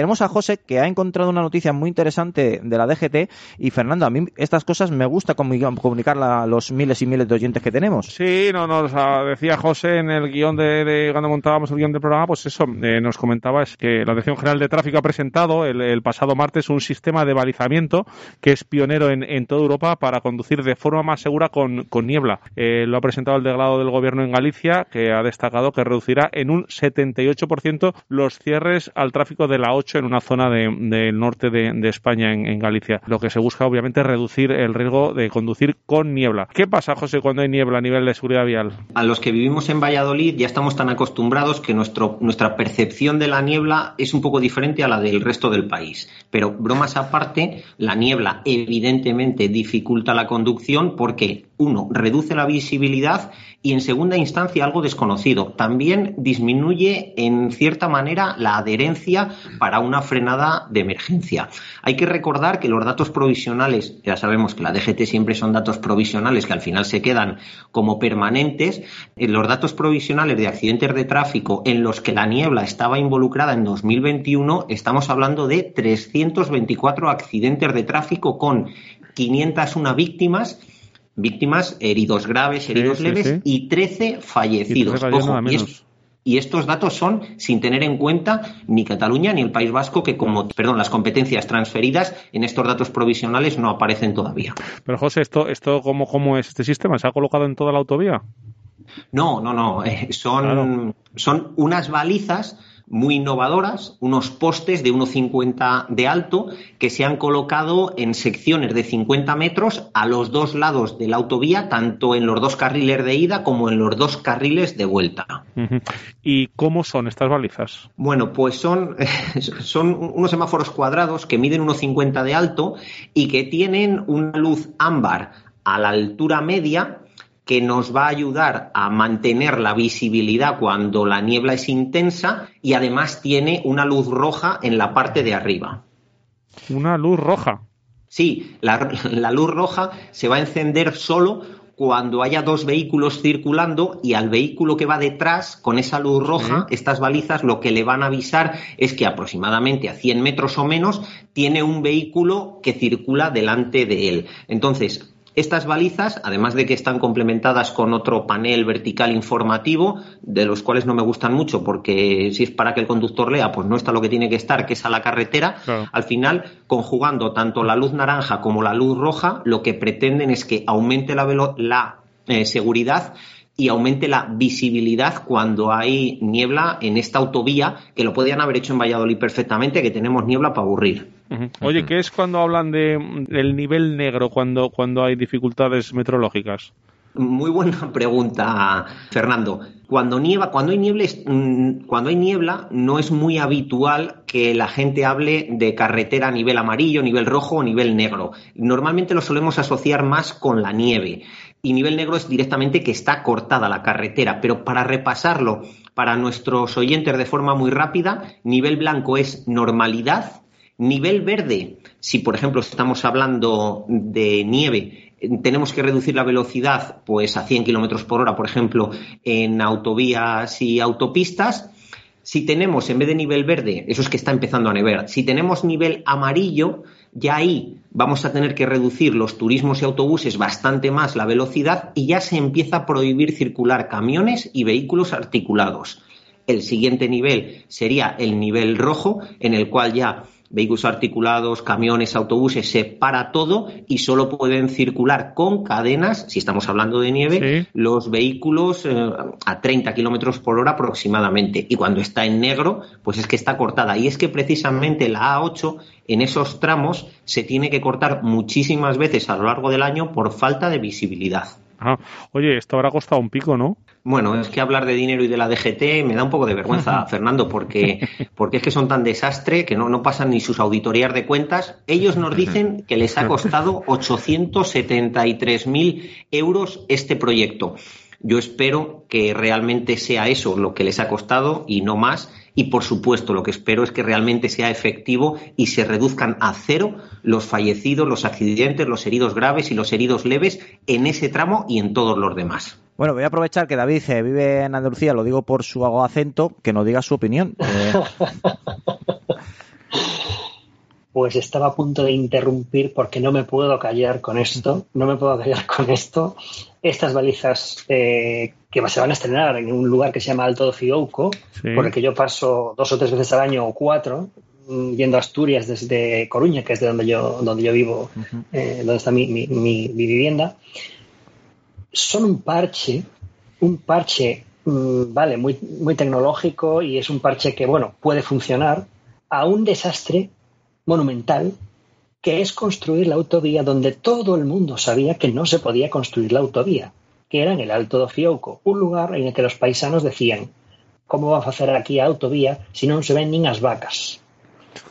tenemos a José que ha encontrado una noticia muy interesante de la DGT y Fernando, a mí estas cosas me gusta comunicar a los miles y miles de oyentes que tenemos. Sí, no, nos decía José en el guion de, cuando montábamos el guion del programa, pues eso, eh, nos comentaba es que la Dirección General de Tráfico ha presentado el, pasado martes un sistema de balizamiento que es pionero en, toda Europa para conducir de forma más segura con, niebla. Eh, lo ha presentado el delegado del gobierno en Galicia, que ha destacado que reducirá en un 78% los cierres al tráfico de la 8 en una zona del norte de, España, en, Galicia. Lo que se busca, obviamente, es reducir el riesgo de conducir con niebla. ¿Qué pasa, José, cuando hay niebla a nivel de seguridad vial? A los que vivimos en Valladolid ya estamos tan acostumbrados que nuestra percepción de la niebla es un poco diferente a la del resto del país. Pero bromas aparte, la niebla evidentemente dificulta la conducción porque, uno, reduce la visibilidad y en segunda instancia algo desconocido. También disminuye en cierta manera la adherencia para una frenada de emergencia. Hay que recordar que los datos provisionales, ya sabemos que la DGT siempre son datos provisionales que al final se quedan como permanentes, eh, los datos provisionales de accidentes de tráfico en los que la niebla estaba involucrada en 2021, estamos hablando de 324 accidentes de tráfico con 501 víctimas víctimas, heridos graves, heridos leves y 13 fallecidos. Y, estos datos son sin tener en cuenta ni Cataluña ni el País Vasco, que como, perdón, las competencias transferidas en estos datos provisionales no aparecen todavía. Pero José, esto, esto cómo, cómo es este sistema? ¿Se ha colocado en toda la autovía? No, no, no. Eh, son, son unas balizas muy innovadoras, unos postes de 1,50 de alto que se han colocado en secciones de 50 metros a los dos lados de la autovía, tanto en los dos carriles de ida como en los dos carriles de vuelta. ¿Y cómo son estas balizas? Bueno, pues son, son unos semáforos cuadrados que miden 1,50 de alto y que tienen una luz ámbar a la altura media que nos va a ayudar a mantener la visibilidad cuando la niebla es intensa y además tiene una luz roja en la parte de arriba. Una luz roja. Sí, la, luz roja se va a encender solo cuando haya dos vehículos circulando y al vehículo que va detrás con esa luz roja, estas balizas lo que le van a avisar es que aproximadamente a 100 metros o menos tiene un vehículo que circula delante de él. Entonces, estas balizas, además de que están complementadas con otro panel vertical informativo, de los cuales no me gustan mucho porque si es para que el conductor lea, pues no está lo que tiene que estar, que es a la carretera, al final, conjugando tanto la luz naranja como la luz roja, lo que pretenden es que aumente la, la eh, seguridad y aumente la visibilidad cuando hay niebla en esta autovía, que lo podían haber hecho en Valladolid perfectamente, que tenemos niebla para aburrir. Oye, ¿qué es cuando hablan de el nivel negro cuando, cuando hay dificultades meteorológicas? Muy buena pregunta, Fernando. Cuando nieva, cuando hay niebla, mm, cuando hay niebla, no es muy habitual que la gente hable de carretera a nivel amarillo, nivel rojo o nivel negro. Normalmente lo solemos asociar más con la nieve. Y nivel negro es directamente que está cortada la carretera. Pero para repasarlo para nuestros oyentes de forma muy rápida, nivel blanco es normalidad, Nivel verde, si por ejemplo estamos hablando de nieve, tenemos que reducir la velocidad pues a 100 kilómetros por hora, por ejemplo, en autovías y autopistas. Si tenemos en vez de nivel verde, eso es que está empezando a nevar, si tenemos nivel amarillo, ya ahí vamos a tener que reducir los turismos y autobuses bastante más la velocidad y ya se empieza a prohibir circular camiones y vehículos articulados. El siguiente nivel sería el nivel rojo, en el cual ya vehículos articulados, camiones, autobuses, se para todo y solo pueden circular con cadenas, si estamos hablando de nieve, los vehículos eh, a 30 kilómetros por hora aproximadamente. Y cuando está en negro, pues es que está cortada. Y es que precisamente la A8 en esos tramos se tiene que cortar muchísimas veces a lo largo del año por falta de visibilidad. Ah, oye, esto habrá costado un pico, ¿no? Bueno, es que hablar de dinero y de la DGT me da un poco de vergüenza, Fernando, porque, porque es que son tan desastre que no, no pasan ni sus auditorías de cuentas. Ellos nos dicen que les ha costado 873.000 euros este proyecto. Yo espero que realmente sea eso lo que les ha costado y no más. Y por supuesto, lo que espero es que realmente sea efectivo y se reduzcan a cero los fallecidos, los accidentes, los heridos graves y los heridos leves en ese tramo y en todos los demás. Bueno, voy a aprovechar que David eh, vive en Andalucía, lo digo por su acento, que nos diga su opinión. Eh, pues estaba a punto de interrumpir porque no me puedo callar con esto, no me puedo callar con esto. Estas balizas eh, que se van a estrenar en un lugar que se llama Alto Fiouco, por el que yo paso dos o tres veces al año o cuatro, mm, yendo a Asturias desde Coruña, que es de donde yo, donde yo vivo, eh, donde está mi, mi, vivienda, son un parche, un parche, mm, vale, muy, muy tecnológico y es un parche que, bueno, puede funcionar a un desastre monumental que es construir la autovía donde todo el mundo sabía que no se podía construir la autovía, que era en el Alto de Fiouco, un lugar en el que los paisanos decían, ¿cómo va a hacer aquí autovía si no se ven ni las vacas?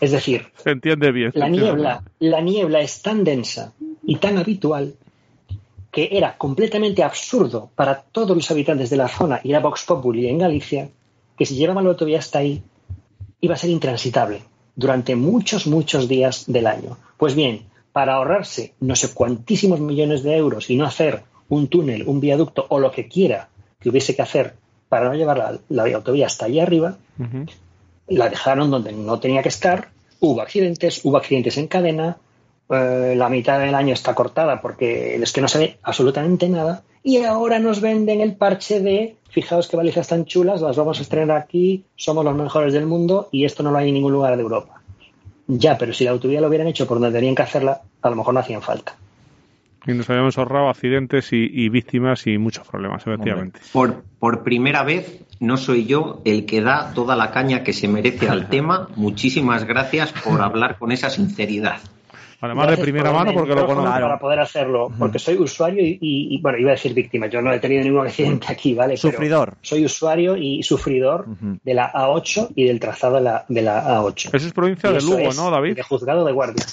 Es decir, se entiende bien. la niebla, la niebla es tan densa y tan habitual que era completamente absurdo para todos los habitantes de la zona ir a Vox Populi en Galicia, que si llevaban la autovía hasta ahí, iba a ser intransitable durante muchos, muchos días del año. Pues bien, para ahorrarse no sé cuantísimos millones de euros y no hacer un túnel, un viaducto o lo que quiera que hubiese que hacer para no llevar la, autovía hasta allá arriba, la dejaron donde no tenía que estar, hubo accidentes, hubo accidentes en cadena, eh, la mitad del año está cortada porque es que no se ve absolutamente nada, y ahora nos venden el parche de fijaos qué balizas tan chulas, las vamos a estrenar aquí, somos los mejores del mundo y esto no lo hay en ningún lugar de Europa. Ya, pero si la autovía lo hubieran hecho por donde tenían que hacerla, a lo mejor no hacían falta. Y nos habíamos ahorrado accidentes y, víctimas y muchos problemas, efectivamente. Por, por primera vez no soy yo el que da toda la caña que se merece al tema. Muchísimas gracias por hablar con esa sinceridad. Además de primera mano porque lo conozco. Para poder hacerlo, porque soy usuario y, bueno, iba a decir víctima, yo no he tenido ningún accidente aquí, ¿vale? Sufridor. soy usuario y sufridor de la A8 y del trazado de la, de la A8. Eso es provincia de Lugo, ¿no, David? De juzgado de guardia.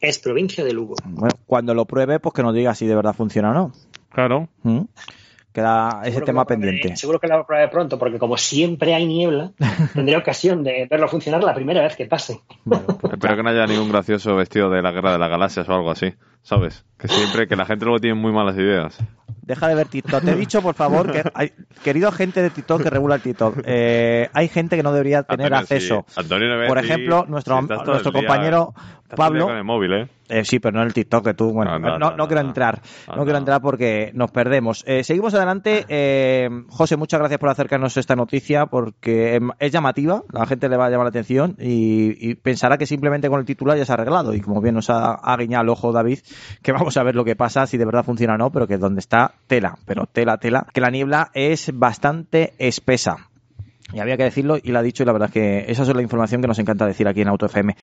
Es provincia de Lugo. Bueno, cuando lo pruebe, pues que nos diga si de verdad funciona o no. Claro. Queda ese tema pendiente. Seguro que lo probaré pronto, porque como siempre hay niebla, tendré ocasión de verlo funcionar la primera vez que pase. Espero que no haya ningún gracioso vestido de la guerra de las galaxias o algo así, ¿sabes? Que siempre, que la gente luego tiene muy malas ideas. Deja de ver TikTok. Te he dicho, por favor, que hay, querido gente de TikTok que regula el TikTok, eh, hay gente que no debería tener acceso. por ejemplo, nuestro, nuestro compañero Pablo. Con el móvil, ¿eh? Eh, sí, pero no en el TikTok, que tú, bueno, no, quiero entrar, no, quiero entrar porque nos perdemos. Eh, seguimos adelante. Eh, José, muchas gracias por acercarnos a esta noticia porque es llamativa, la gente le va a llamar la atención y, pensará que simplemente con el titular ya se ha arreglado. Y como bien nos ha, ha guiñado el ojo David, que vamos a ver lo que pasa, si de verdad funciona o no, pero que donde está tela, pero tela, tela, que la niebla es bastante espesa. Y había que decirlo y lo ha dicho y la verdad es que esa es la información que nos encanta decir aquí en Auto FM.